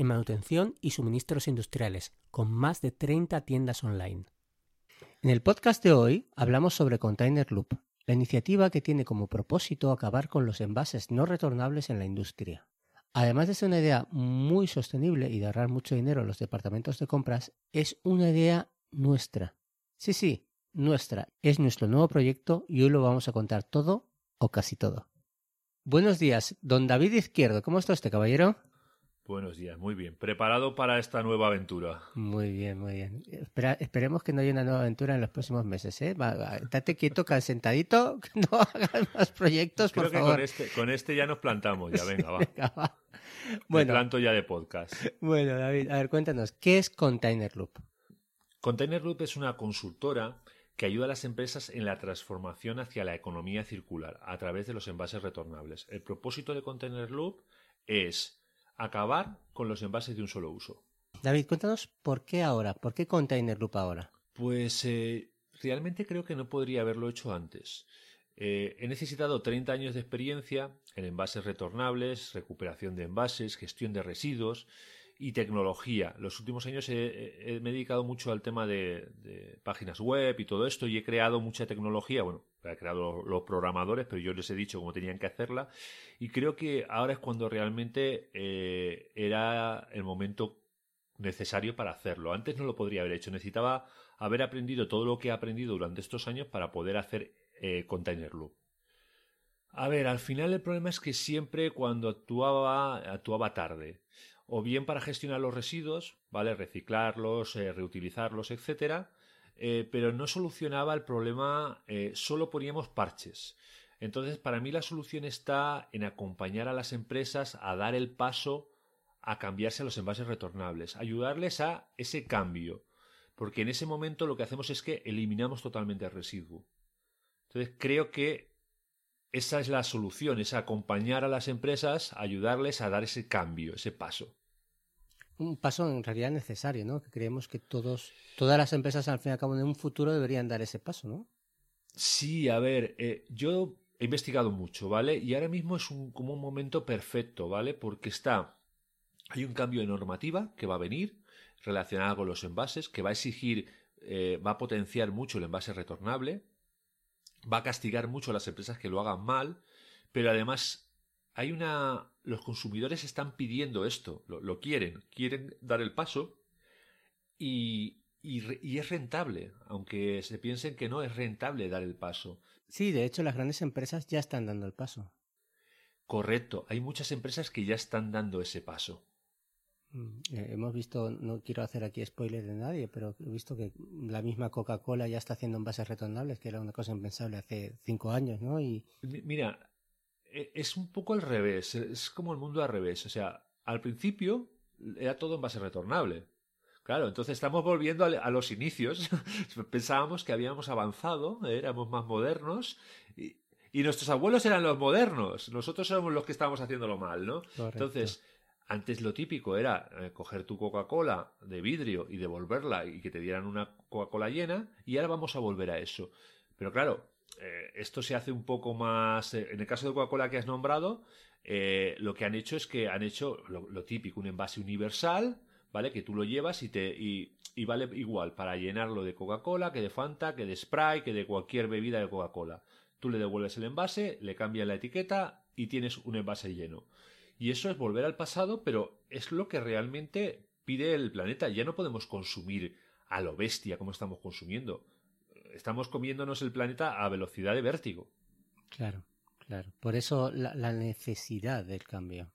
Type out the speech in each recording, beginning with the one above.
en manutención y suministros industriales, con más de 30 tiendas online. En el podcast de hoy hablamos sobre Container Loop, la iniciativa que tiene como propósito acabar con los envases no retornables en la industria. Además de ser una idea muy sostenible y de ahorrar mucho dinero en los departamentos de compras, es una idea nuestra. Sí, sí, nuestra. Es nuestro nuevo proyecto y hoy lo vamos a contar todo o casi todo. Buenos días, don David Izquierdo. ¿Cómo está usted, caballero? Buenos días, muy bien. ¿Preparado para esta nueva aventura? Muy bien, muy bien. esperemos que no haya una nueva aventura en los próximos meses, ¿eh? date quieto, sentadito, que no hagas más proyectos, Creo por que favor. Con este, con este ya nos plantamos, ya venga, va. Venga, va. Me planto ya de podcast. bueno, David, a ver, cuéntanos, ¿qué es Container Loop? Container Loop es una consultora que ayuda a las empresas en la transformación hacia la economía circular a través de los envases retornables. El propósito de Container Loop es acabar con los envases de un solo uso. David, cuéntanos por qué ahora, por qué Container Loop ahora. Pues eh, realmente creo que no podría haberlo hecho antes. Eh, he necesitado 30 años de experiencia en envases retornables, recuperación de envases, gestión de residuos y tecnología. Los últimos años he, me he dedicado mucho al tema de, de páginas web y todo esto y he creado mucha tecnología. Bueno, he creado los, los programadores, pero yo les he dicho cómo tenían que hacerla. Y creo que ahora es cuando realmente eh, era el momento necesario para hacerlo. Antes no lo podría haber hecho. Necesitaba haber aprendido todo lo que he aprendido durante estos años para poder hacer eh, Container Loop. A ver, al final el problema es que siempre cuando actuaba, actuaba tarde. O bien para gestionar los residuos, ¿vale? Reciclarlos, eh, reutilizarlos, etcétera. Eh, pero no solucionaba el problema, eh, solo poníamos parches. Entonces, para mí la solución está en acompañar a las empresas a dar el paso a cambiarse a los envases retornables, ayudarles a ese cambio, porque en ese momento lo que hacemos es que eliminamos totalmente el residuo. Entonces creo que esa es la solución, es acompañar a las empresas, ayudarles a dar ese cambio, ese paso. Un paso en realidad necesario, ¿no? Que creemos que todos, todas las empresas al fin y al cabo en un futuro deberían dar ese paso, ¿no? Sí, a ver, eh, yo he investigado mucho, ¿vale? Y ahora mismo es un, como un momento perfecto, ¿vale? Porque está, hay un cambio de normativa que va a venir relacionada con los envases, que va a exigir, eh, va a potenciar mucho el envase retornable, va a castigar mucho a las empresas que lo hagan mal, pero además hay una, los consumidores están pidiendo esto, lo, lo quieren, quieren dar el paso y, y es rentable, aunque se piensen que no es rentable dar el paso. Sí, de hecho las grandes empresas ya están dando el paso. Correcto, hay muchas empresas que ya están dando ese paso. Mm, eh, hemos visto, no quiero hacer aquí spoiler de nadie, pero he visto que la misma Coca-Cola ya está haciendo envases retornables, que era una cosa impensable hace cinco años, ¿no? Y Mi- Mira, es un poco al revés, es como el mundo al revés. O sea, al principio era todo en base retornable. Claro, entonces estamos volviendo a, los inicios. Pensábamos que habíamos avanzado, éramos más modernos y, y nuestros abuelos eran los modernos. Nosotros somos los que estábamos haciéndolo mal, ¿no? Correcto. Entonces, antes lo típico era eh, coger tu Coca-Cola de vidrio y devolverla y que te dieran una Coca-Cola llena y ahora vamos a volver a eso. Pero claro, eh, esto se hace un poco más... eh, en el caso de Coca-Cola que has nombrado, eh, lo que han hecho es que han hecho lo, típico, un envase universal, ¿vale? Que tú lo llevas y, te, y, y vale igual para llenarlo de Coca-Cola, que de Fanta, que de Sprite, que de cualquier bebida de Coca-Cola. Tú le devuelves el envase, le cambias la etiqueta y tienes un envase lleno. Y eso es volver al pasado, pero es lo que realmente pide el planeta. Ya no podemos consumir a lo bestia como estamos consumiendo. Estamos comiéndonos el planeta a velocidad de vértigo. claro, claro. Por eso la, la necesidad del cambio.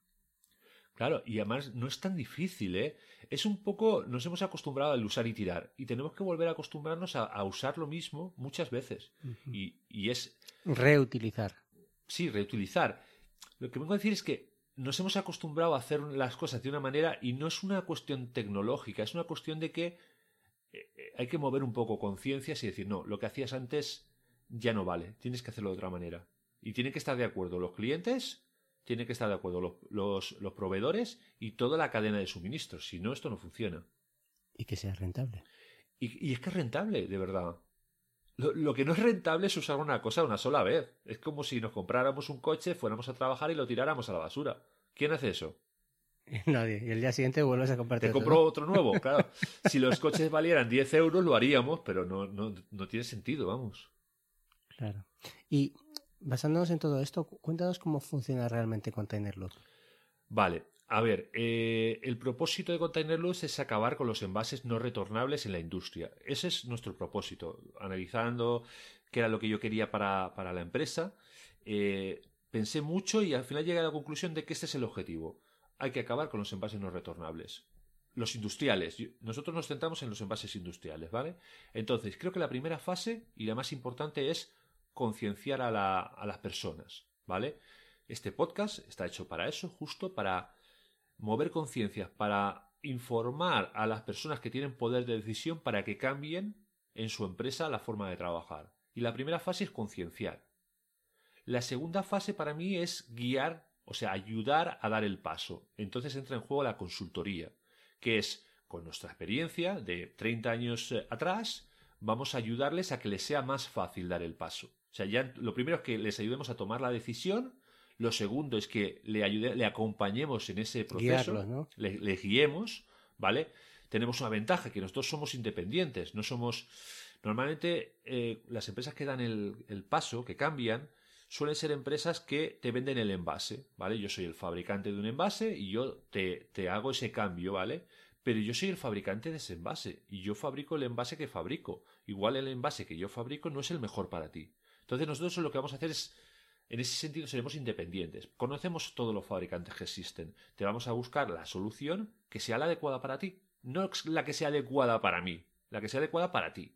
Claro, y además no es tan difícil, ¿eh? Es un poco, nos hemos acostumbrado al usar y tirar, y tenemos que volver a acostumbrarnos a, a usar lo mismo muchas veces. Y, y es, Reutilizar. sí, reutilizar. Lo que vengo a decir es que nos hemos acostumbrado a hacer las cosas de una manera y no es una cuestión tecnológica, es una cuestión de que hay que mover un poco conciencias y decir, no, lo que hacías antes ya no vale, tienes que hacerlo de otra manera. Y tienen que estar de acuerdo los clientes, tienen que estar de acuerdo los, los, proveedores y toda la cadena de suministros. Si no, esto no funciona. Y que sea rentable. Y, es que es rentable, de verdad. Lo, lo, que no es rentable es usar una cosa una sola vez. Es como si nos compráramos un coche, fuéramos a trabajar y lo tiráramos a la basura. ¿Quién hace eso? Nadie. Y el día siguiente vuelves a comprarte Te compro otro nuevo, claro. si los coches valieran 10 euros, lo haríamos, pero no, no, no tiene sentido, vamos. Claro. Y basándonos en todo esto, cuéntanos cómo funciona realmente Containerloop. Vale, a ver, eh, el propósito de Containerloop es acabar con los envases no retornables en la industria. Ese es nuestro propósito. Analizando qué era lo que yo quería para, para la empresa, eh, pensé mucho y al final llegué a la conclusión de que este es el objetivo. Hay que acabar con los envases no retornables. Los industriales. Nosotros nos centramos en los envases industriales, ¿vale? Entonces, creo que la primera fase y la más importante es concienciar a, a las personas, ¿vale? Este podcast está hecho para eso, justo para mover conciencias, para informar a las personas que tienen poder de decisión para que cambien en su empresa la forma de trabajar. Y la primera fase es concienciar. La segunda fase para mí es guiar, o sea, ayudar a dar el paso. Entonces entra en juego la consultoría, que es, con nuestra experiencia de 30 años eh, atrás, vamos a ayudarles a que les sea más fácil dar el paso. O sea, ya lo primero es que les ayudemos a tomar la decisión, lo segundo es que le, ayude, le acompañemos en ese proceso, ¿no? le, guiemos, ¿vale? Tenemos una ventaja, que nosotros somos independientes, no somos... Normalmente eh, las empresas que dan el paso, que cambian, suelen ser empresas que te venden el envase, ¿vale? Yo soy el fabricante de un envase y yo te, te hago ese cambio, ¿vale? Pero yo soy el fabricante de ese envase y yo fabrico el envase que fabrico. Igual el envase que yo fabrico no es el mejor para ti. Entonces nosotros lo que vamos a hacer es, en ese sentido, seremos independientes. Conocemos todos los fabricantes que existen. Te vamos a buscar la solución que sea la adecuada para ti. No la que sea adecuada para mí, la que sea adecuada para ti.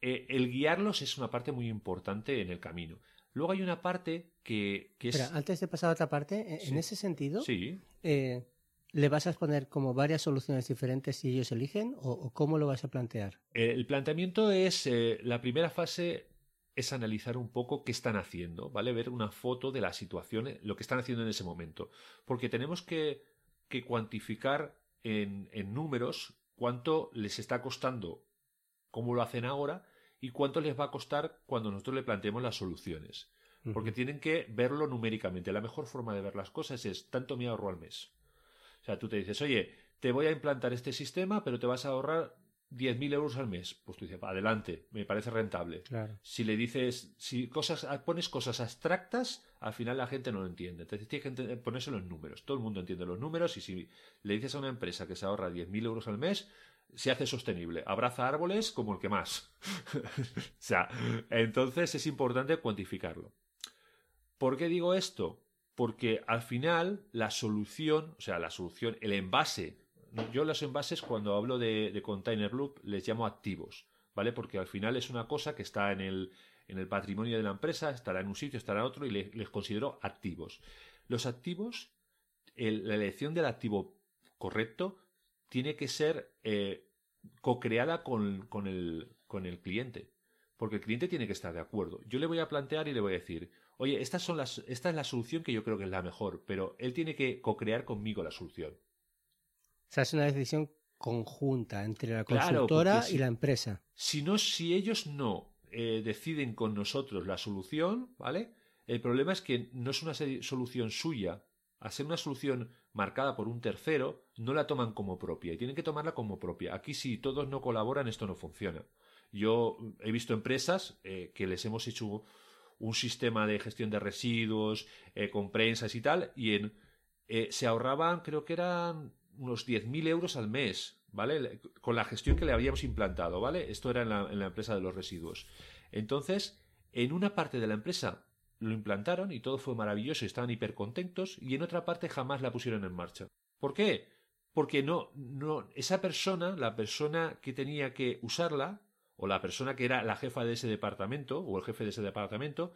Eh, el guiarlos es una parte muy importante en el camino. Luego hay una parte que, que es... antes de pasar a otra parte, e, en ese sentido, sí. Eh, ¿le vas a exponer como varias soluciones diferentes si ellos eligen o, cómo lo vas a plantear? El planteamiento es, eh, la primera fase es analizar un poco qué están haciendo, ¿vale? Ver una foto de la situación, lo que están haciendo en ese momento. Porque tenemos que, que cuantificar en, en números cuánto les está costando, cómo lo hacen ahora y cuánto les va a costar cuando nosotros le planteemos las soluciones. Porque tienen que verlo numéricamente. La mejor forma de ver las cosas es tanto me ahorro al mes. O sea, tú te dices, oye, te voy a implantar este sistema, pero te vas a ahorrar 10.000 euros al mes. Pues tú dices, adelante, me parece rentable. Si le dices, si cosas, pones cosas abstractas, al final la gente no lo entiende. Entonces tienes que ponérselo en números. Todo el mundo entiende los números y si le dices a una empresa que se ahorra 10.000 euros al mes, se hace sostenible. Abraza árboles como el que más. o sea, entonces es importante cuantificarlo. ¿Por qué digo esto? Porque al final la solución, o sea, la solución, el envase, yo los envases cuando hablo de, container loop les llamo activos, ¿vale? Porque al final es una cosa que está en el, en el patrimonio de la empresa, estará en un sitio, estará en otro y les considero activos. Los activos, la elección del activo correcto tiene que ser eh, co-creada con, con, el, con el cliente. Porque el cliente tiene que estar de acuerdo. Yo le voy a plantear y le voy a decir, oye, estas son las, esta es la solución que yo creo que es la mejor, pero él tiene que co-crear conmigo la solución. O sea, es una decisión conjunta entre la consultora y la empresa. Si no, si ellos no eh, deciden con nosotros la solución, ¿vale? El problema es que no es una solución suya. Al ser una solución marcada por un tercero, no la toman como propia y tienen que tomarla como propia. Aquí si todos no colaboran esto no funciona. Yo he visto empresas eh, que les hemos hecho un sistema de gestión de residuos eh, con prensas y tal y en, eh, se ahorraban creo que eran unos 10.000 euros al mes, ¿vale? Con la gestión que le habíamos implantado, ¿vale? Esto era en la, en la empresa de los residuos. Entonces, en una parte de la empresa lo implantaron y todo fue maravilloso y estaban hipercontentos y en otra parte jamás la pusieron en marcha. ¿Por qué? Porque no, no, esa persona, la persona que tenía que usarla, o la persona que era la jefa de ese departamento, o el jefe de ese departamento,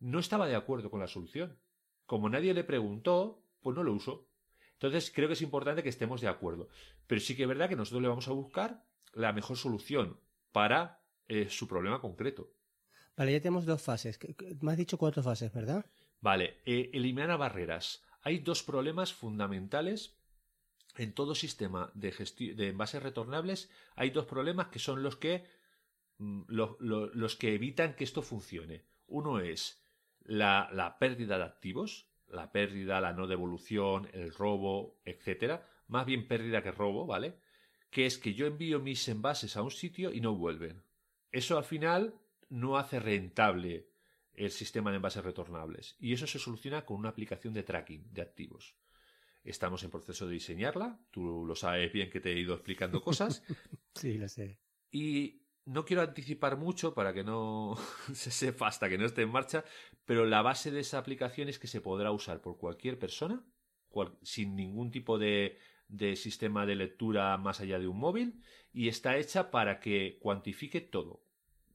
no estaba de acuerdo con la solución. Como nadie le preguntó, pues no lo uso. Entonces creo que es importante que estemos de acuerdo. Pero sí que es verdad que nosotros le vamos a buscar la mejor solución para eh, su problema concreto. Vale, ya tenemos dos fases. Me has dicho cuatro fases, ¿verdad? Vale, eh, eliminar barreras. Hay dos problemas fundamentales en todo sistema de, de envases retornables. Hay dos problemas que son los que, mm, los que evitan que esto funcione. Uno es la, la pérdida de activos, la pérdida, la no devolución, el robo, etcétera. Más bien pérdida que robo, ¿vale? Que es que yo envío mis envases a un sitio y no vuelven. Eso al final no hace rentable el sistema de envases retornables. Y eso se soluciona con una aplicación de tracking de activos. Estamos en proceso de diseñarla. Tú lo sabes bien que te he ido explicando cosas. sí, lo sé. Y no quiero anticipar mucho para que no se sepa hasta que no esté en marcha, pero la base de esa aplicación es que se podrá usar por cualquier persona, sin ningún tipo de, de sistema de lectura más allá de un móvil, y está hecha para que cuantifique todo.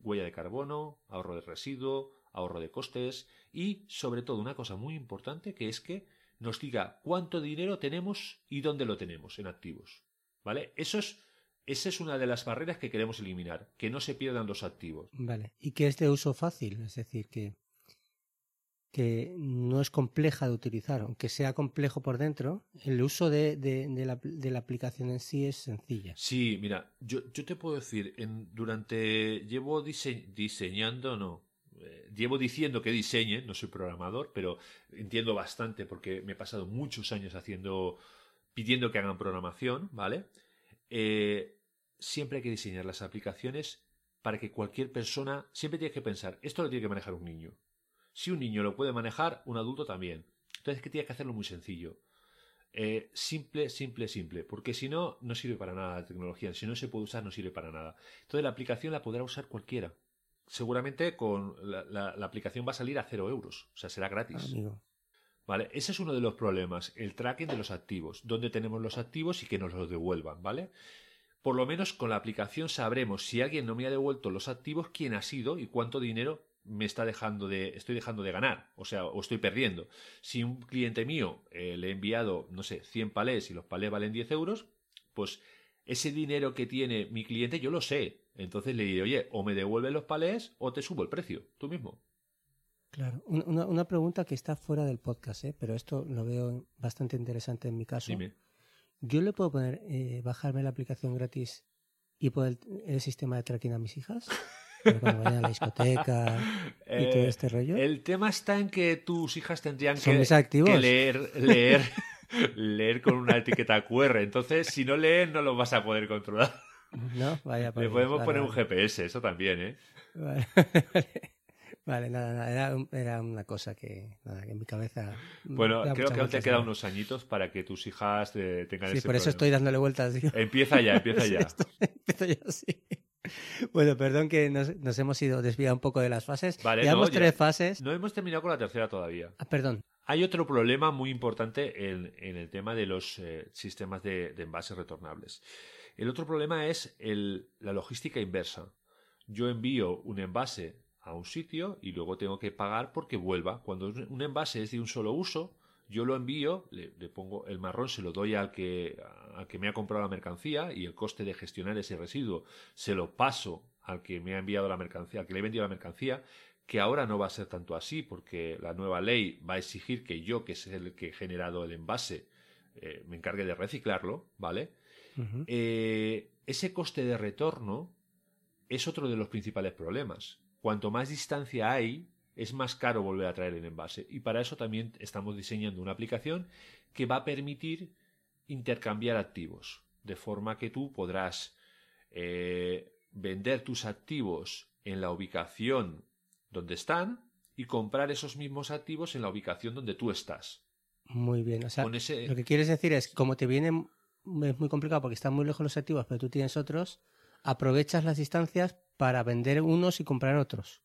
Huella de carbono, ahorro de residuo, ahorro de costes y, sobre todo, una cosa muy importante que es que nos diga cuánto dinero tenemos y dónde lo tenemos en activos. ¿Vale? Eso es, esa es una de las barreras que queremos eliminar, que no se pierdan los activos. Vale. Y que es de uso fácil, es decir, que, que no es compleja de utilizar, aunque sea complejo por dentro, el uso de, de, la, de la, aplicación en sí es sencilla. Sí, mira, yo, yo te puedo decir, durante llevo diseñando, no, eh, llevo diciendo que diseñe, no soy programador, pero entiendo bastante porque me he pasado muchos años haciendo, pidiendo que hagan programación, ¿vale? Eh, siempre hay que diseñar las aplicaciones para que cualquier persona, siempre tienes que pensar, esto lo tiene que manejar un niño. Si un niño lo puede manejar, un adulto también. Entonces, que tienes que hacerlo muy sencillo. Eh, simple, simple, simple. Porque si no, no sirve para nada la tecnología. Si no se puede usar, no sirve para nada. Entonces, la aplicación la podrá usar cualquiera seguramente con la, aplicación va a salir a cero euros, o sea, será gratis. ¿Vale? Ese es uno de los problemas, el tracking de los activos, dónde tenemos los activos y que nos los devuelvan, ¿vale? Por lo menos con la aplicación sabremos si alguien no me ha devuelto los activos, quién ha sido y cuánto dinero me está dejando de, estoy dejando de ganar, o sea, o estoy perdiendo. Si un cliente mío eh, le he enviado, no sé, 100 palés y los palés valen 10 euros, pues ese dinero que tiene mi cliente yo lo sé, entonces le diré, oye, o me devuelven los palés o te subo el precio, tú mismo. Claro, una, una pregunta que está fuera del podcast, ¿eh? pero esto lo veo bastante interesante en mi caso. Dime. ¿Yo le puedo poner, eh, bajarme la aplicación gratis y poner el, sistema de tracking a mis hijas? Cuando vayan a la discoteca y todo eh, este rollo. El tema está en que tus hijas tendrían que, que, leer, leer, leer con una etiqueta QR. Entonces, si no leen, no lo vas a poder controlar. No, vaya. Le podemos poner un GPS, eso también, ¿eh? Vale, nada, nada, era, una cosa que, nada, que en mi cabeza. Bueno, creo que aún te quedan unos añitos para que tus hijas eh, tengan sí, Sí, por eso estoy dándole vueltas. Empieza ya, empieza ya. Empiezo ya, sí. Bueno, perdón que nos, hemos ido desviado un poco de las fases. Vale, Llevamos tres fases. No hemos terminado con la tercera todavía. Ah, perdón. Hay otro problema muy importante en, el tema de los eh, sistemas de, de envases retornables. El otro problema es la logística inversa. Yo envío un envase a un sitio y luego tengo que pagar porque vuelva. Cuando un envase es de un solo uso, yo lo envío, le, pongo el marrón, se lo doy al que, al que me ha comprado la mercancía y el coste de gestionar ese residuo se lo paso al que me ha enviado la mercancía, al que le he vendido la mercancía, que ahora no va a ser tanto así porque la nueva ley va a exigir que yo, que es el que he generado el envase, eh, me encargue de reciclarlo, ¿vale? Eh, ese coste de retorno es otro de los principales problemas. Cuanto más distancia hay, es más caro volver a traer el envase. Y para eso también estamos diseñando una aplicación que va a permitir intercambiar activos, de forma que tú podrás eh, vender tus activos en la ubicación donde están y comprar esos mismos activos en la ubicación donde tú estás. Muy bien, o sea, lo que quieres decir es, como te vienen es muy complicado porque están muy lejos los activos, pero tú tienes otros, aprovechas las distancias para vender unos y comprar otros.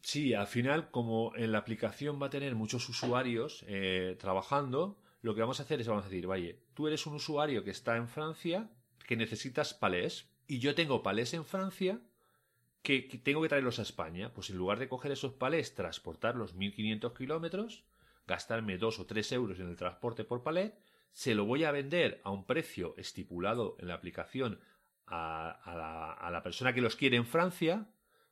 Sí, al final, como en la aplicación va a tener muchos usuarios eh, trabajando, lo que vamos a hacer es vamos a decir, vaya, tú eres un usuario que está en Francia, que necesitas palés, y yo tengo palés en Francia que, tengo que traerlos a España. Pues en lugar de coger esos palés, transportarlos 1500 kilómetros, gastarme dos o tres euros en el transporte por palet, se lo voy a vender a un precio estipulado en la aplicación a, la, persona que los quiere en Francia,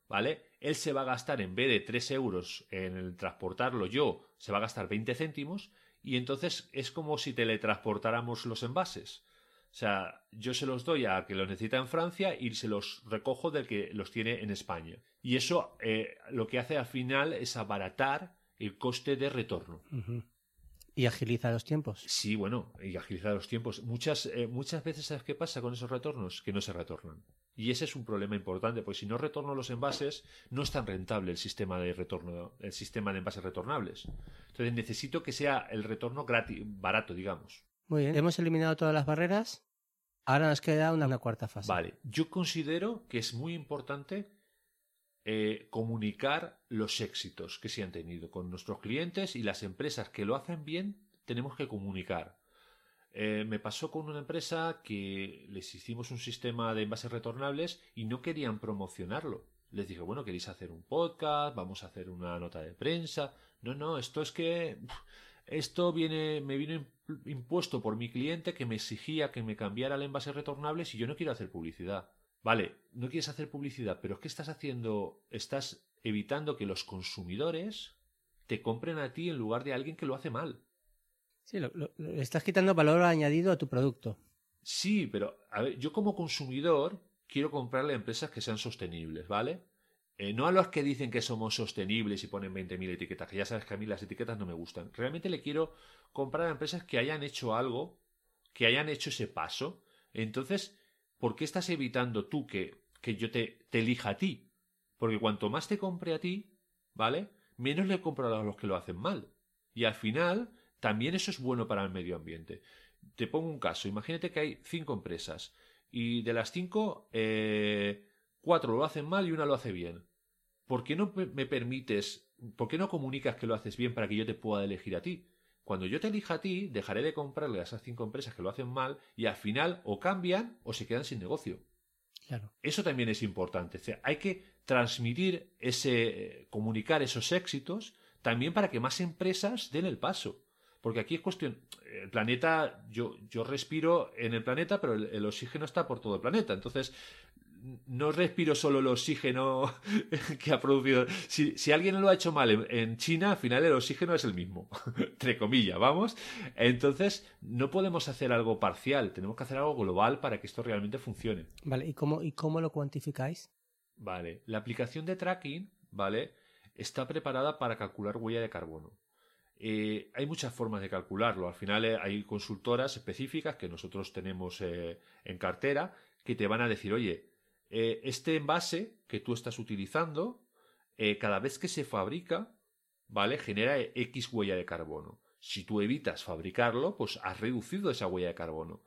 ¿vale? Él se va a gastar, en vez de 3 euros en el transportarlo yo, se va a gastar 20 céntimos y entonces es como si teletransportáramos los envases. O sea, yo se los doy a que los necesita en Francia y se los recojo del que los tiene en España. Y eso eh, lo que hace al final es abaratar el coste de retorno. Y agiliza los tiempos. Sí, bueno, y agiliza los tiempos. Muchas, eh, muchas veces, ¿sabes qué pasa con esos retornos? Que no se retornan. Y ese es un problema importante, porque si no retorno los envases, no es tan rentable el sistema de retorno, el sistema de envases retornables. Entonces necesito que sea el retorno gratis, barato, digamos. Muy bien. Hemos eliminado todas las barreras. Ahora nos queda una, una cuarta fase. Vale. Yo considero que es muy importante eh, comunicar los éxitos que se han tenido con nuestros clientes y las empresas que lo hacen bien, tenemos que comunicar. Eh, me pasó con una empresa que les hicimos un sistema de envases retornables y no querían promocionarlo. Les dije, bueno, queréis hacer un podcast, vamos a hacer una nota de prensa. No, no, esto es que esto viene, me vino impuesto por mi cliente que me exigía que me cambiara el envase retornable y yo no quiero hacer publicidad. Vale, no quieres hacer publicidad, pero que estás haciendo, estás evitando que los consumidores te compren a ti en lugar de alguien que lo hace mal. Sí, lo, estás quitando valor añadido a tu producto. Sí, pero a ver, yo como consumidor quiero comprarle a empresas que sean sostenibles, ¿vale? Eh, no a los que dicen que somos sostenibles y ponen 20.000 etiquetas, que ya sabes que a mí las etiquetas no me gustan. Realmente le quiero comprar a empresas que hayan hecho algo, que hayan hecho ese paso. Entonces, ¿por qué estás evitando tú que, que yo te, te, elija a ti? Porque cuanto más te compre a ti, ¿vale? Menos le compro a los que lo hacen mal. Y al final, también eso es bueno para el medio ambiente. Te pongo un caso. Imagínate que hay cinco empresas y de las cinco, eh, cuatro lo hacen mal y una lo hace bien. ¿Por qué no me permites, por qué no comunicas que lo haces bien para que yo te pueda elegir a ti? Cuando yo te elija a ti, dejaré de comprarle a esas cinco empresas que lo hacen mal y al final o cambian o se quedan sin negocio. Claro. Eso también es importante. hay que transmitir ese, comunicar esos éxitos también para que más empresas den el paso. Porque aquí es cuestión, el planeta, yo, yo respiro en el planeta, pero el, oxígeno está por todo el planeta. Entonces, no respiro solo el oxígeno que ha producido. Si, alguien lo ha hecho mal en, China, al final el oxígeno es el mismo, entre comillas, vamos. Entonces, no podemos hacer algo parcial, tenemos que hacer algo global para que esto realmente funcione. Vale, ¿y cómo, y cómo lo cuantificáis? Vale, la aplicación de tracking, ¿vale? Está preparada para calcular huella de carbono. Eh, hay muchas formas de calcularlo. Al final eh, hay consultoras específicas que nosotros tenemos eh, en cartera que te van a decir, oye, este envase que tú estás utilizando, cada vez que se fabrica, ¿vale? Genera X huella de carbono. Si tú evitas fabricarlo, pues has reducido esa huella de carbono.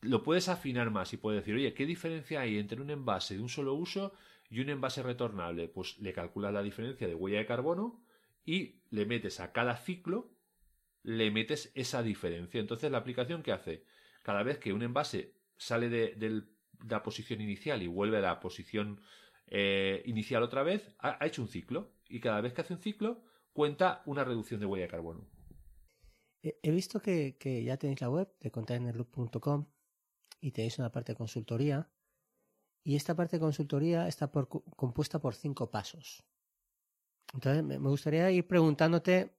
Lo puedes afinar más y puedes decir, oye, ¿qué diferencia hay entre un envase de un solo uso y un envase retornable? Pues le calculas la diferencia de huella de carbono y le metes a cada ciclo, le metes esa diferencia. Entonces, la aplicación que hace, cada vez que un envase sale del la posición inicial y vuelve a la posición eh, inicial otra vez, ha, hecho un ciclo. Y cada vez que hace un ciclo, cuenta una reducción de huella de carbono. He visto que, ya tenéis la web de containerloop.com y tenéis una parte de consultoría. Y esta parte de consultoría está compuesta por cinco pasos. Entonces, me gustaría ir preguntándote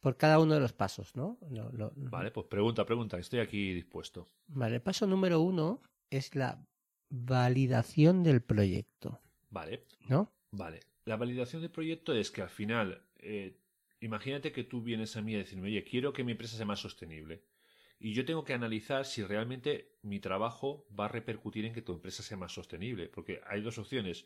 por cada uno de los pasos, ¿no? vale, pues pregunta, pregunta, estoy aquí dispuesto. Vale, el paso número uno es la validación del proyecto. Vale. ¿No? Vale. La validación del proyecto es que al final, eh, imagínate que tú vienes a mí a decirme, oye, quiero que mi empresa sea más sostenible. Y yo tengo que analizar si realmente mi trabajo va a repercutir en que tu empresa sea más sostenible. Porque hay dos opciones.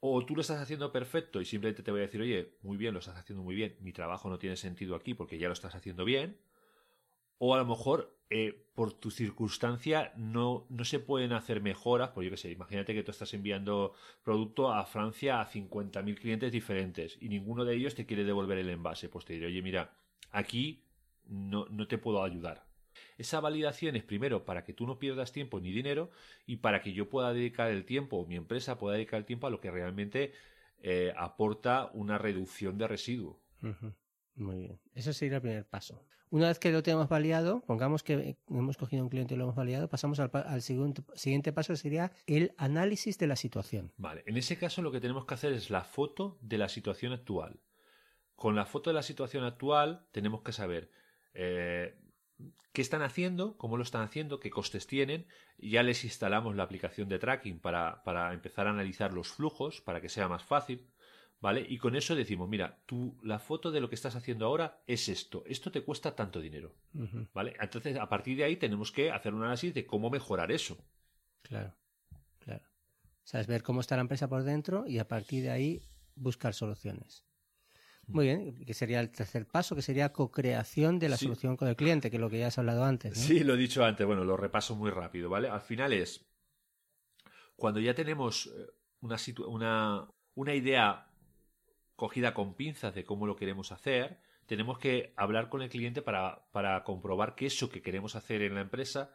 O tú lo estás haciendo perfecto y simplemente te voy a decir, oye, muy bien, lo estás haciendo muy bien, mi trabajo no tiene sentido aquí porque ya lo estás haciendo bien. O a lo mejor eh, por tu circunstancia no, no se pueden hacer mejoras, pues yo qué sé, imagínate que tú estás enviando producto a Francia a 50.000 clientes diferentes y ninguno de ellos te quiere devolver el envase, pues te diré, oye, mira, aquí no, no te puedo ayudar. Esa validación es primero para que tú no pierdas tiempo ni dinero y para que yo pueda dedicar el tiempo o mi empresa pueda dedicar el tiempo a lo que realmente eh, aporta una reducción de residuo. Muy bien. Eso sería el primer paso. Una vez que lo tenemos validado, pongamos que hemos cogido un cliente y lo hemos validado, pasamos al, al siguiente, siguiente paso, sería el análisis de la situación. Vale, en ese caso lo que tenemos que hacer es la foto de la situación actual. Con la foto de la situación actual tenemos que saber eh, qué están haciendo, cómo lo están haciendo, qué costes tienen. Ya les instalamos la aplicación de tracking para, para empezar a analizar los flujos, para que sea más fácil. ¿Vale? Y con eso decimos, mira, tú, la foto de lo que estás haciendo ahora es esto, esto te cuesta tanto dinero, ¿vale? Entonces, a partir de ahí tenemos que hacer un análisis de cómo mejorar eso. Claro, claro. O sea, es ver cómo está la empresa por dentro y a partir de ahí buscar soluciones. Muy bien, que sería el tercer paso, que sería co-creación de la Sí. solución con el cliente, que es lo que ya has hablado antes. ¿no? Sí, lo he dicho antes, bueno, lo repaso muy rápido, ¿vale? Al final es, cuando ya tenemos eh, una, situ- una, una idea cogida con pinzas de cómo lo queremos hacer, tenemos que hablar con el cliente para, para comprobar que eso que queremos hacer en la empresa,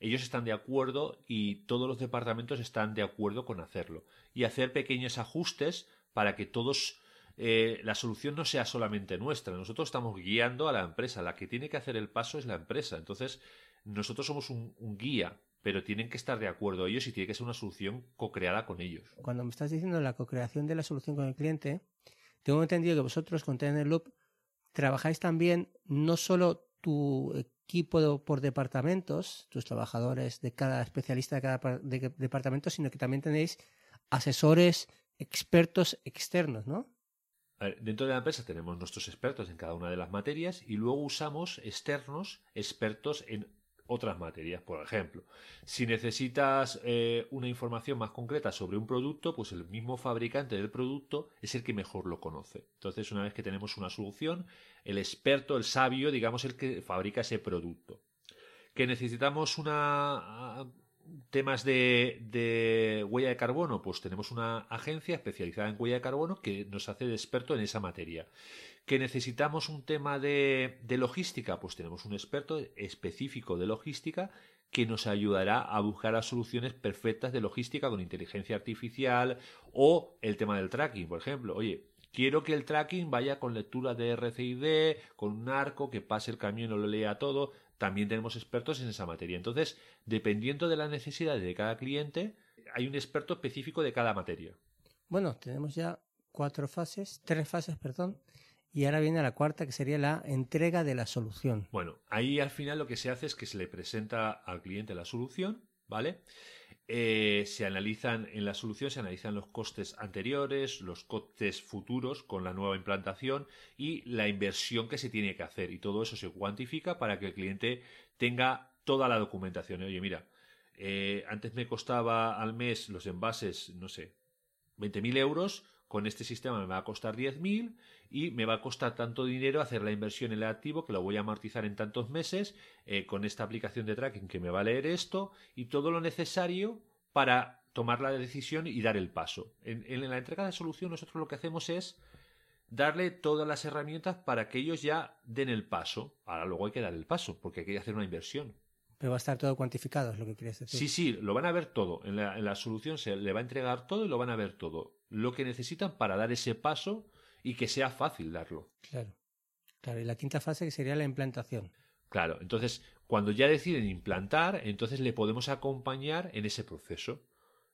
ellos están de acuerdo y todos los departamentos están de acuerdo con hacerlo. Y hacer pequeños ajustes para que todos eh, la solución no sea solamente nuestra. Nosotros estamos guiando a la empresa. La que tiene que hacer el paso es la empresa. Entonces, nosotros somos un, guía, pero tienen que estar de acuerdo ellos y tiene que ser una solución co-creada con ellos. Cuando me estás diciendo la co-creación de la solución con el cliente, tengo entendido que vosotros con Tenant Loop trabajáis también no solo tu equipo por departamentos, tus trabajadores de cada especialista de cada par- de- de departamento, sino que también tenéis asesores expertos externos, ¿no? Dentro de la empresa tenemos nuestros expertos en cada una de las materias y luego usamos externos expertos en otras materias. Por ejemplo, si necesitas eh, una información más concreta sobre un producto, pues el mismo fabricante del producto es el que mejor lo conoce. Entonces, una vez que tenemos una solución, el experto, el sabio, digamos, el que fabrica ese producto. Que necesitamos una temas de, huella de carbono, pues tenemos una agencia especializada en huella de carbono que nos hace de experto en esa materia. Que necesitamos un tema de, de logística, pues tenemos un experto específico de logística que nos ayudará a buscar las soluciones perfectas de logística con inteligencia artificial o el tema del tracking, por ejemplo. Oye, quiero que el tracking vaya con lectura de RCID, con un arco, que pase el camión lo lea todo. También tenemos expertos en esa materia. Entonces, dependiendo de las necesidades de cada cliente, hay un experto específico de cada materia. Bueno, tenemos ya cuatro fases, tres fases, perdón, y ahora viene la cuarta, que sería la entrega de la solución. Bueno, ahí al final lo que se hace es que se le presenta al cliente la solución, ¿vale? Eh, se analizan en la solución, se analizan los costes anteriores, los costes futuros con la nueva implantación y la inversión que se tiene que hacer. Y todo eso se cuantifica para que el cliente tenga toda la documentación. Oye, mira, eh, antes me costaba al mes los envases, no sé, 20.000 euros, con este sistema me va a costar 10.000 y me va a costar tanto dinero hacer la inversión en el activo que lo voy a amortizar en tantos meses eh, con esta aplicación de tracking que me va a leer esto y todo lo necesario para tomar la decisión y dar el paso. En, en la entrega de solución nosotros lo que hacemos es darle todas las herramientas para que ellos ya den el paso. Ahora luego hay que dar el paso porque hay que hacer una inversión. Pero va a estar todo cuantificado, es lo que quieres decir. Sí, sí, lo van a ver todo. En la, en la solución se le va a entregar todo y lo van a ver todo. Lo que necesitan para dar ese paso y que sea fácil darlo. Claro. Claro, y la quinta fase que sería la implantación. Claro, entonces cuando ya deciden implantar, entonces le podemos acompañar en ese proceso.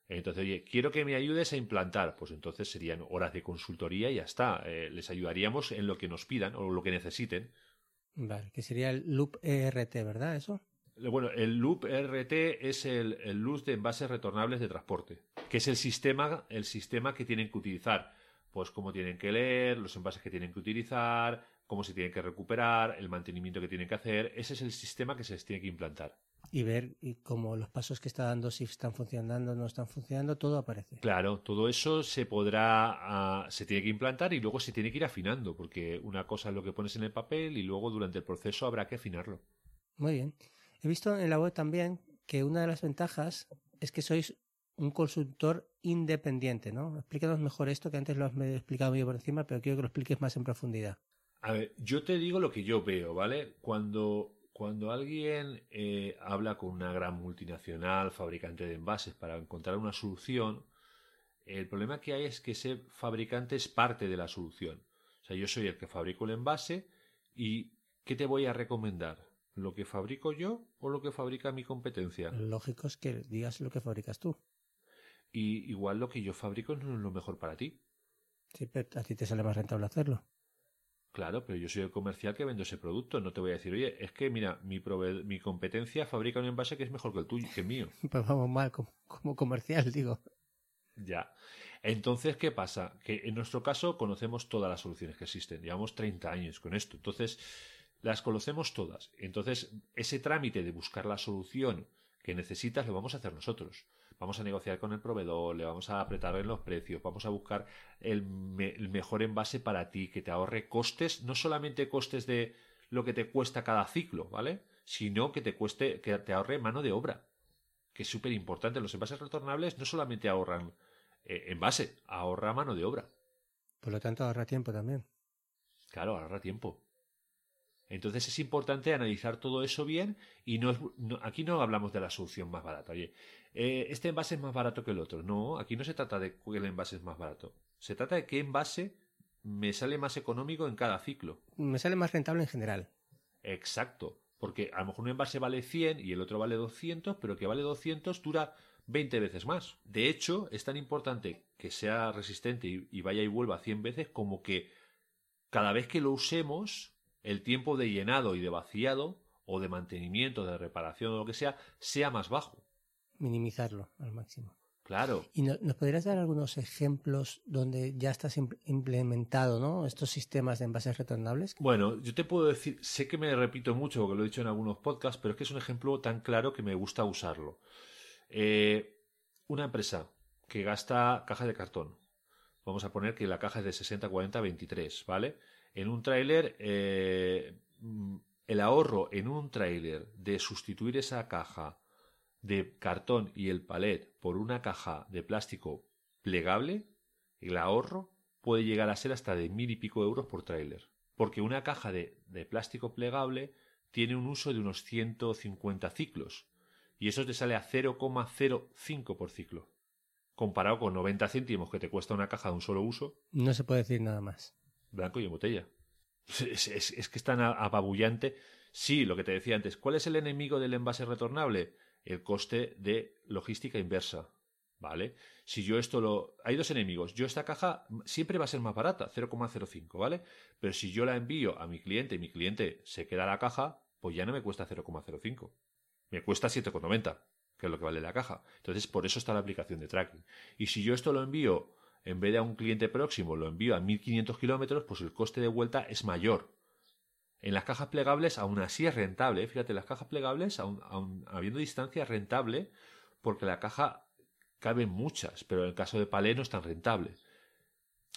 Entonces, oye, quiero que me ayudes a implantar. Pues entonces serían horas de consultoría y ya está. Eh, les ayudaríamos en lo que nos pidan o lo que necesiten. Vale, que sería el loop ERT, ¿verdad? Eso. Bueno, el Loop RT es el, el luz de envases retornables de transporte, que es el sistema, el sistema que tienen que utilizar. Pues cómo tienen que leer, los envases que tienen que utilizar, cómo se tienen que recuperar, el mantenimiento que tienen que hacer. Ese es el sistema que se les tiene que implantar. Y ver y cómo los pasos que está dando, si están funcionando o no están funcionando, todo aparece. Claro, todo eso se podrá, ah, se tiene que implantar y luego se tiene que ir afinando, porque una cosa es lo que pones en el papel y luego durante el proceso habrá que afinarlo. Muy bien. He visto en la web también que una de las ventajas es que sois un consultor independiente, ¿no? Explícanos mejor esto, que antes lo has explicado yo por encima, pero quiero que lo expliques más en profundidad. A ver, yo te digo lo que yo veo, ¿vale? Cuando, cuando alguien eh, habla con una gran multinacional, fabricante de envases, para encontrar una solución, el problema que hay es que ese fabricante es parte de la solución. O sea, yo soy el que fabrico el envase y ¿qué te voy a recomendar? ¿Lo que fabrico yo o lo que fabrica mi competencia? Lógico es que digas lo que fabricas tú. Y igual lo que yo fabrico no es lo mejor para ti. Sí, pero a ti te sale más rentable hacerlo. Claro, pero yo soy el comercial que vendo ese producto. No te voy a decir, oye, es que mira, mi, mi competencia fabrica un envase que es mejor que el tuyo, que el mío. Pues vamos mal, como, como comercial, digo. Ya. Entonces, ¿qué pasa? Que en nuestro caso conocemos todas las soluciones que existen. Llevamos 30 años con esto. Entonces, las conocemos todas. Entonces, ese trámite de buscar la solución que necesitas lo vamos a hacer nosotros. Vamos a negociar con el proveedor, le vamos a apretar en los precios, vamos a buscar el, mejor envase para ti, que te ahorre costes, no solamente costes de lo que te cuesta cada ciclo, ¿vale? Sino que te cueste, que te ahorre mano de obra, que es súper importante. Los envases retornables no solamente ahorran eh, envase, ahorra mano de obra. Por lo tanto, ahorra tiempo también. Claro, ahorra tiempo. Entonces es importante analizar todo eso bien y no, aquí no hablamos de la solución más barata. Oye, eh, este envase es más barato que el otro. No, aquí no se trata de que el envase es más barato. Se trata de qué envase me sale más económico en cada ciclo. Me sale más rentable en general. Exacto. Porque a lo mejor un envase vale 100 y el otro vale 200, pero que vale 200 dura 20 veces más. De hecho, es tan importante que sea resistente y, y vaya y vuelva 100 veces como que cada vez que lo usemos el tiempo de llenado y de vaciado o de mantenimiento, de reparación o lo que sea, sea más bajo. Minimizarlo al máximo. Claro. ¿Y nos podrías dar algunos ejemplos donde ya estás implementado ¿no? estos sistemas de envases retornables? Bueno, yo te puedo decir, sé que me repito mucho porque lo he dicho en algunos podcasts, pero es que es un ejemplo tan claro que me gusta usarlo. Eh, una empresa que gasta cajas de cartón. Vamos a poner que la caja es de 60, 40, 23, ¿vale? En un tráiler, eh, el ahorro en un tráiler de sustituir esa caja de cartón y el palet por una caja de plástico plegable, el ahorro puede llegar a ser hasta de mil y pico euros por tráiler. Porque una caja de, de, plástico plegable tiene un uso de unos 150 ciclos. Y eso te sale a 0,05 por ciclo. Comparado con 90 céntimos que te cuesta una caja de un solo uso. No se puede decir nada más blanco y en botella. Es, que es tan apabullante. Sí, lo que te decía antes. ¿Cuál es el enemigo del envase retornable? El coste de logística inversa. ¿Vale? Si yo esto lo. Hay dos enemigos. Yo esta caja siempre va a ser más barata, 0,05, ¿vale? Pero si yo la envío a mi cliente y mi cliente se queda la caja, pues ya no me cuesta 0,05. Me cuesta 7,90, que es lo que vale la caja. Entonces, por eso está la aplicación de tracking. Y si yo esto lo envío en vez de a un cliente próximo lo envío a 1500 kilómetros, pues el coste de vuelta es mayor. En las cajas plegables aún así es rentable. Fíjate, las cajas plegables, aún, habiendo distancia, es rentable porque la caja cabe muchas, pero en el caso de palé no es tan rentable.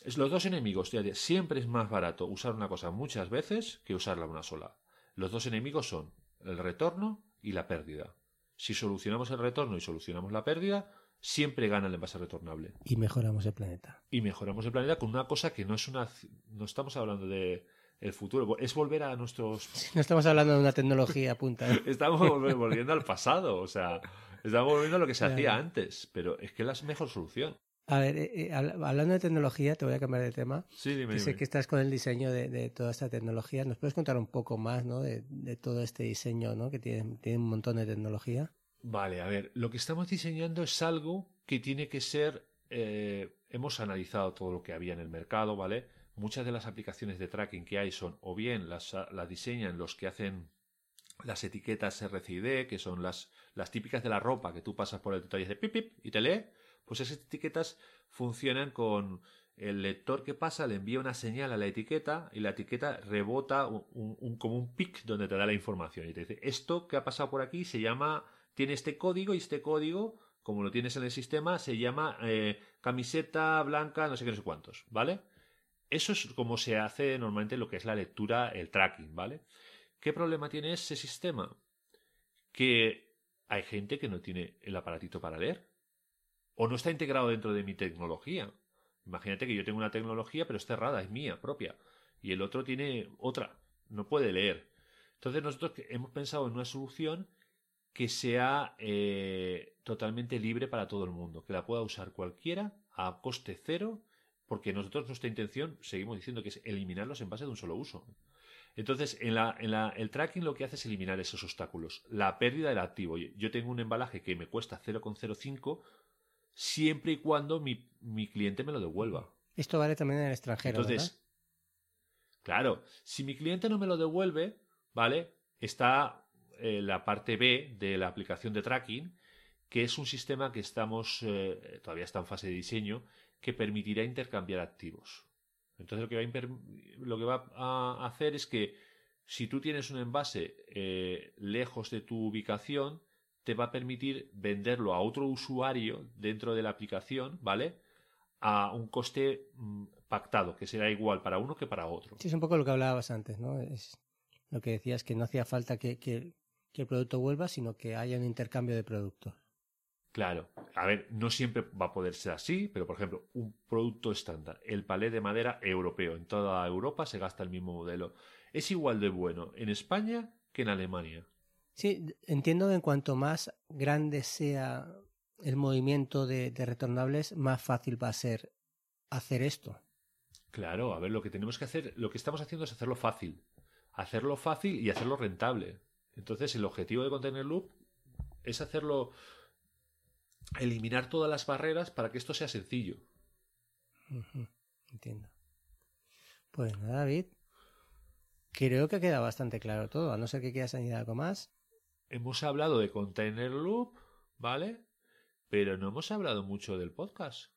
Es los dos enemigos. Siempre es más barato usar una cosa muchas veces que usarla una sola. Los dos enemigos son el retorno y la pérdida. Si solucionamos el retorno y solucionamos la pérdida, siempre gana el envase retornable. Y mejoramos el planeta. Y mejoramos el planeta con una cosa que no es una... No estamos hablando de el futuro, es volver a nuestros... No estamos hablando de una tecnología punta. ¿eh? estamos volviendo al pasado, o sea, estamos volviendo a lo que se hacía antes, pero es que es la mejor solución. A ver, eh, eh, hablando de tecnología, te voy a cambiar de tema. Sí, dime. Sé que estás con el diseño de, toda esta tecnología. ¿Nos puedes contar un poco más ¿no? de, todo este diseño ¿no? que tiene, tiene un montón de tecnología? Vale, a ver, lo que estamos diseñando es algo que tiene que ser... Eh, hemos analizado todo lo que había en el mercado, ¿vale? Muchas de las aplicaciones de tracking que hay son o bien las, diseñan los que hacen las etiquetas RCID, que son las, las típicas de la ropa que tú pasas por el detalle de pip, pip y te lee, pues esas etiquetas funcionan con el lector que pasa, le envía una señal a la etiqueta y la etiqueta rebota un, como un pic donde te da la información y te dice, esto que ha pasado por aquí se llama tiene este código y este código, como lo tienes en el sistema, se llama eh, camiseta blanca, no sé qué, no sé cuántos, ¿vale? Eso es como se hace normalmente lo que es la lectura, el tracking, ¿vale? ¿Qué problema tiene ese sistema? Que hay gente que no tiene el aparatito para leer. O no está integrado dentro de mi tecnología. Imagínate que yo tengo una tecnología, pero es cerrada, es mía, propia. Y el otro tiene otra. No puede leer. Entonces nosotros hemos pensado en una solución que sea eh, totalmente libre para todo el mundo, que la pueda usar cualquiera a coste cero, porque nosotros nuestra intención, seguimos diciendo que es eliminar los envases de un solo uso. Entonces, en, la, en la, el tracking lo que hace es eliminar esos obstáculos. La pérdida del activo. Yo tengo un embalaje que me cuesta 0,05 siempre y cuando mi, mi, cliente me lo devuelva. Esto vale también en el extranjero. Entonces, claro, si mi cliente no me lo devuelve, ¿vale? Está eh, la parte B de la aplicación de tracking, que es un sistema que estamos, eh, todavía está en fase de diseño, que permitirá intercambiar activos. Entonces lo que va a, lo que va a hacer es que si tú tienes un envase eh, lejos de tu ubicación, te va a permitir venderlo a otro usuario dentro de la aplicación, ¿vale? A un coste mm, pactado, que será igual para uno que para otro. Sí, es un poco lo que hablabas antes, ¿no? Es lo que decías, que no hacía falta que, que el producto vuelva, sino que haya un intercambio de productos. Claro, a ver, no siempre va a poder ser así, pero por ejemplo, un producto estándar, el palé de madera europeo, en toda Europa se gasta el mismo modelo. Es igual de bueno en España que en Alemania. Sí, entiendo que en cuanto más grande sea el movimiento de, de retornables, más fácil va a ser hacer esto. Claro, a ver, lo que tenemos que hacer, lo que estamos haciendo es hacerlo fácil. Hacerlo fácil y hacerlo rentable. Entonces, el objetivo de Container Loop es hacerlo eliminar todas las barreras para que esto sea sencillo. Entiendo. Pues nada, David. Creo que queda bastante claro todo, a no ser que quieras añadir algo más. Hemos hablado de Container Loop, ¿vale? Pero no hemos hablado mucho del podcast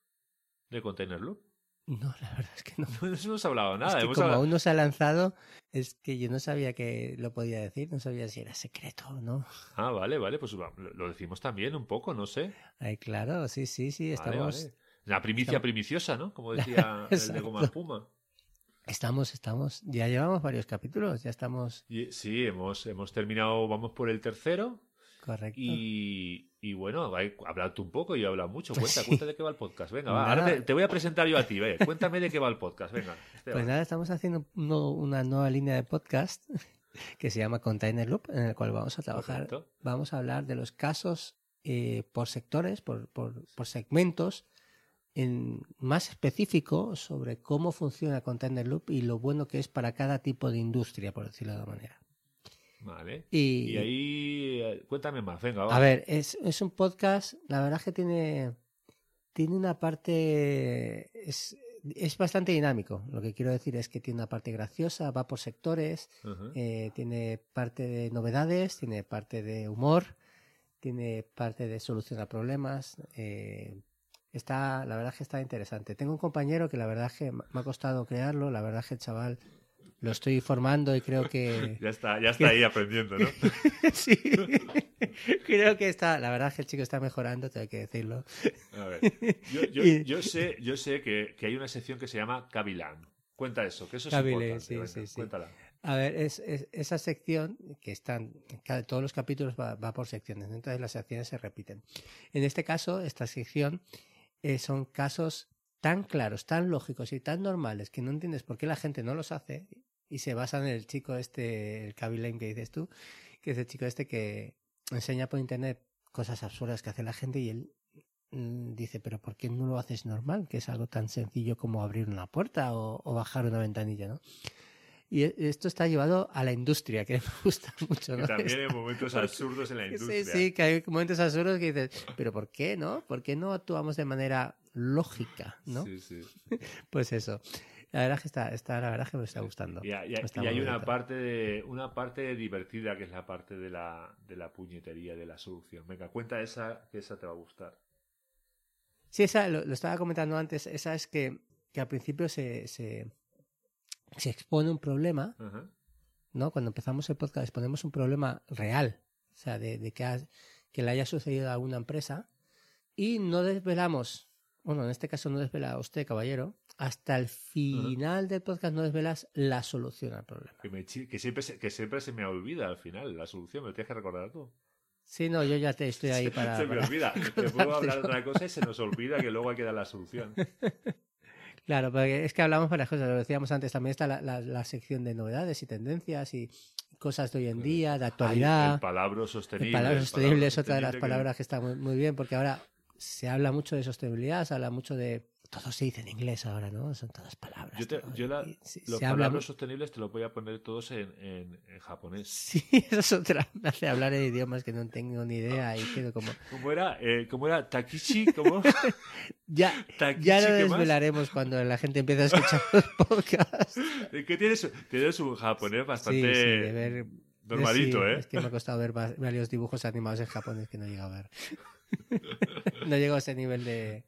de Container Loop. No, la verdad es que no. No hemos hablado nada. Es que como aún no se ha lanzado, es que yo no sabía que lo podía decir, no sabía si era secreto o no. Ah, vale, vale, pues lo decimos también un poco, no sé. Ay, claro, sí, sí, sí, estamos... La primicia primiciosa, ¿no? Como decía el de Goma Puma. Estamos, estamos, ya llevamos varios capítulos, ya estamos... sí, hemos, hemos terminado, vamos por el tercero. Correcto. Y, y bueno, habla tú un poco y yo he hablado mucho. Cuenta, cuenta de qué va el podcast. Venga, va, ahora te, voy a presentar yo a ti. Ve. Cuéntame de qué va el podcast. Venga. Pues nada, estamos haciendo una nueva línea de podcast que se llama Container Loop, en el cual vamos a trabajar. Vamos a hablar de los casos eh, por sectores, por, por, por segmentos, en más específico sobre cómo funciona Container Loop y lo bueno que es para cada tipo de industria, por decirlo de alguna manera. Vale. Y, ahí, eh, cuéntame más, venga. A ver, es, es, un podcast, la verdad es que tiene, tiene una parte, es, es, bastante dinámico. Lo que quiero decir es que tiene una parte graciosa, va por sectores, eh, tiene parte de novedades, tiene parte de humor, tiene parte de solución a problemas. Eh, está, la verdad es que está interesante. Tengo un compañero que la verdad es que me ha costado crearlo, la verdad es que el chaval lo estoy formando y creo que... ya está, ya está ahí aprendiendo, ¿no? sí, creo que está, la verdad es que el chico está mejorando, tengo que decirlo. A ver, yo, sé, yo sé que, hay una sección que se llama Kabilan. Cuenta eso, que eso es importante. Sí, sí, sí. Cuéntala. A ver, es, esa sección que están, cada, todos los capítulos va, por secciones, entonces las secciones se repiten. En este caso, esta sección eh, son casos tan claros, tan lógicos y tan normales que no entiendes por qué la gente no los hace y se basa en el chico este, el Kaby que dices tú, que es el chico este que enseña por internet cosas absurdas que hace la gente y él mm, dice, pero ¿por qué no lo haces normal? Que es algo tan sencillo como abrir una puerta o, bajar una ventanilla, ¿no? Y e, esto está llevado a la industria, que me gusta mucho. ¿no? también hay momentos absurdos en la industria. Sí, sí, que hay momentos absurdos que dices, pero ¿por qué no? ¿Por qué no actuamos de manera lógica, no? Sí, sí. Pues eso. La verdad que está, está, la verdad que me está gustando. Y, hay una parte, de, una parte divertida que es la parte de la, de la puñetería, de la solución. Venga, cuenta esa, que esa te va a gustar. Sí, esa, lo, estaba comentando antes, esa es que, que al principio se, se, se expone un problema, ¿no? Cuando empezamos el podcast exponemos un problema real, o sea, de, de que, que le haya sucedido a alguna empresa y no desvelamos, bueno, en este caso no desvela a usted, caballero, hasta el final del podcast no desvelas la solución al problema. Que, siempre, se, que siempre se me olvida al final la solución, me lo tienes que recordar tú. Sí, no, yo ya te estoy ahí para. Se me olvida. Te puedo hablar de otra cosa y se nos olvida que luego hay que dar la solución. Claro, porque es que hablamos varias cosas, lo decíamos antes, también está la, la, sección de novedades y tendencias y cosas de hoy en día, de actualidad. el palabra sostenible. El sostenible es otra de las palabras que está muy, muy bien, porque ahora se habla mucho de sostenibilidad, se habla mucho de todo se dice en inglés ahora, ¿no? Son todas palabras. Yo, te, todo. yo la, los habla palabras sostenibles te los voy a poner todos en, en, en japonés. Sí, eso es otra. Me hace hablar en idiomas que no tengo ni idea y quedo como. ¿Cómo era? Eh, ¿Cómo era? Takichi, ¿cómo? Ya, Takichi, ya lo desvelaremos cuando la gente empiece a escuchar los podcasts. Es que tienes, tienes un japonés bastante sí, de ver. normalito, sí, ¿eh? Es que me ha costado ver va- varios dibujos animados en japonés que no llego a ver. no llego a ese nivel de,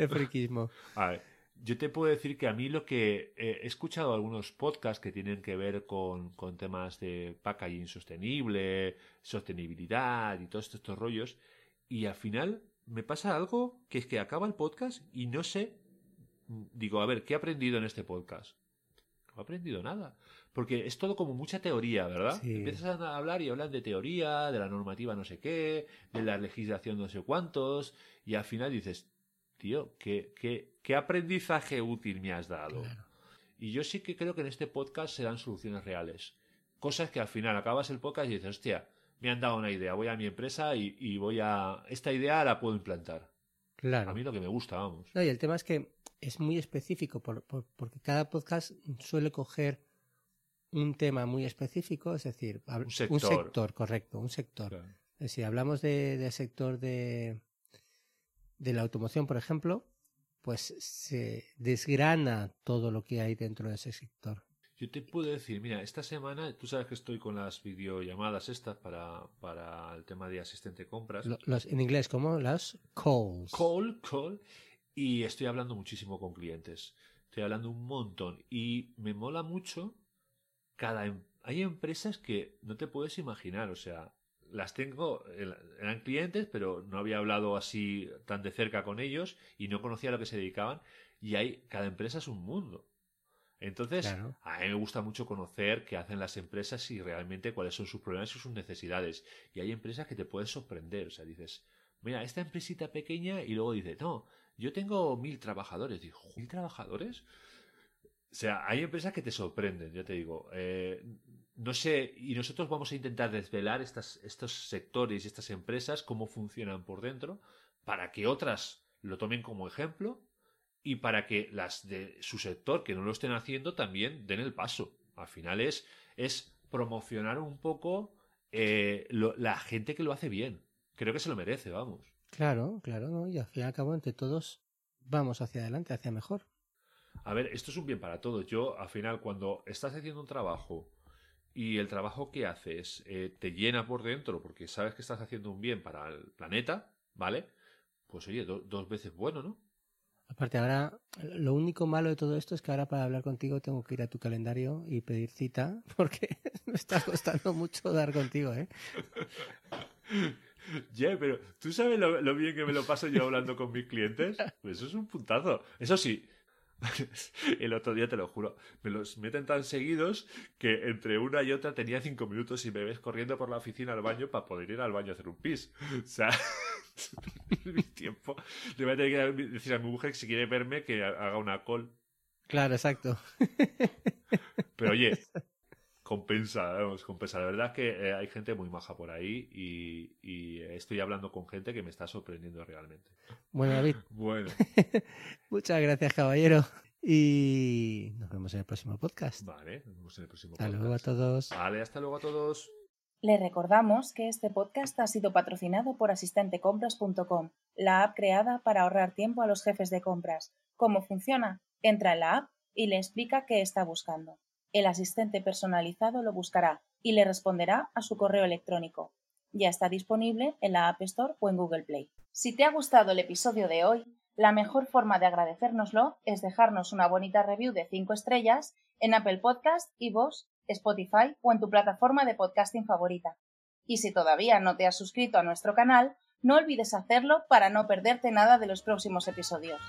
de friquismo. A ver, yo te puedo decir que a mí lo que eh, he escuchado algunos podcasts que tienen que ver con, con temas de packaging sostenible, sostenibilidad y todos estos rollos, y al final me pasa algo que es que acaba el podcast y no sé, mm, digo, a ver, ¿qué he aprendido en este podcast? No he aprendido nada. Porque es todo como mucha teoría, ¿verdad? Sí. Empiezas a hablar y hablan de teoría, de la normativa no sé qué, de la legislación no sé cuántos, y al final dices, tío, ¿qué, qué, qué aprendizaje útil me has dado? Claro. Y yo sí que creo que en este podcast se dan soluciones reales. Cosas que al final acabas el podcast y dices, hostia, me han dado una idea, voy a mi empresa y, y voy a... Esta idea la puedo implantar. Claro. A mí lo que me gusta, vamos. No, y el tema es que es muy específico por- por- porque cada podcast suele coger un tema muy específico, es decir, Un sector. sector, correcto, un sector. Claro. Es decir, hablamos de- del sector de, de la automoción, por ejemplo, pues se desgrana todo lo que hay dentro de ese sector. Yo te puedo decir, mira, esta semana, tú sabes que estoy con las videollamadas estas para, para el tema de asistente de compras. Los, en inglés, como las calls. Call, call. Y estoy hablando muchísimo con clientes. Estoy hablando un montón. Y me mola mucho cada... em- Hay empresas que no te puedes imaginar. O sea, las tengo... Eran clientes, pero no había hablado así tan de cerca con ellos y no conocía a lo que se dedicaban. Y hay... Cada empresa es un mundo. Entonces, Claro. a mí me gusta mucho conocer qué hacen las empresas y realmente cuáles son sus problemas y sus necesidades. Y hay empresas que te pueden sorprender. O sea, dices, mira, esta empresita pequeña y luego dice, no, yo tengo mil trabajadores. Digo, ¿mil trabajadores? O sea, hay empresas que te sorprenden, ya te digo. Eh, no sé, y nosotros vamos a intentar desvelar estas, estos sectores y estas empresas, cómo funcionan por dentro, para que otras lo tomen como ejemplo y para que las de su sector que no lo estén haciendo también den el paso. Al final es, es promocionar un poco eh, lo- la gente que lo hace bien. Creo que se lo merece, vamos. Claro, claro, ¿no? Y al fin y al cabo, entre todos, vamos hacia adelante, hacia mejor. A ver, esto es un bien para todos. Yo, al final, cuando estás haciendo un trabajo y el trabajo que haces eh, te llena por dentro porque sabes que estás haciendo un bien para el planeta, ¿vale? Pues oye, do- dos veces bueno, ¿no? Aparte, ahora, lo único malo de todo esto es que ahora para hablar contigo tengo que ir a tu calendario y pedir cita, porque me está costando mucho dar contigo, ¿eh? Ya, pero ¿tú sabes lo, lo bien que me lo paso yo hablando con mis clientes? Pues eso es un puntazo. Eso sí, el otro día te lo juro, me los meten tan seguidos que entre una y otra tenía cinco minutos y me ves corriendo por la oficina al baño para poder ir al baño a hacer un pis. O sea, mi tiempo. Le voy a tener que decir a mi mujer que si quiere verme que haga una call. Claro, exacto. Pero oye, compensa, vamos, compensa. La verdad es que eh, hay gente muy maja por ahí y, y estoy hablando con gente que me está sorprendiendo realmente. Bueno, David, Bueno, muchas gracias, caballero. Y nos vemos en el próximo podcast. vale, nos vemos en el próximo Hasta podcast. luego a todos. Vale, hasta luego a todos. Les recordamos que este podcast ha sido patrocinado por asistentecompras.com, la app creada para ahorrar tiempo a los jefes de compras. ¿Cómo funciona? Entra en la app y le explica qué está buscando. El asistente personalizado lo buscará y le responderá a su correo electrónico. Ya está disponible en la App Store o en Google Play. Si te ha gustado el episodio de hoy, la mejor forma de agradecérnoslo es dejarnos una bonita review de 5 estrellas en Apple Podcast, iVoox, Spotify o en tu plataforma de podcasting favorita. Y si todavía no te has suscrito a nuestro canal, no olvides hacerlo para no perderte nada de los próximos episodios.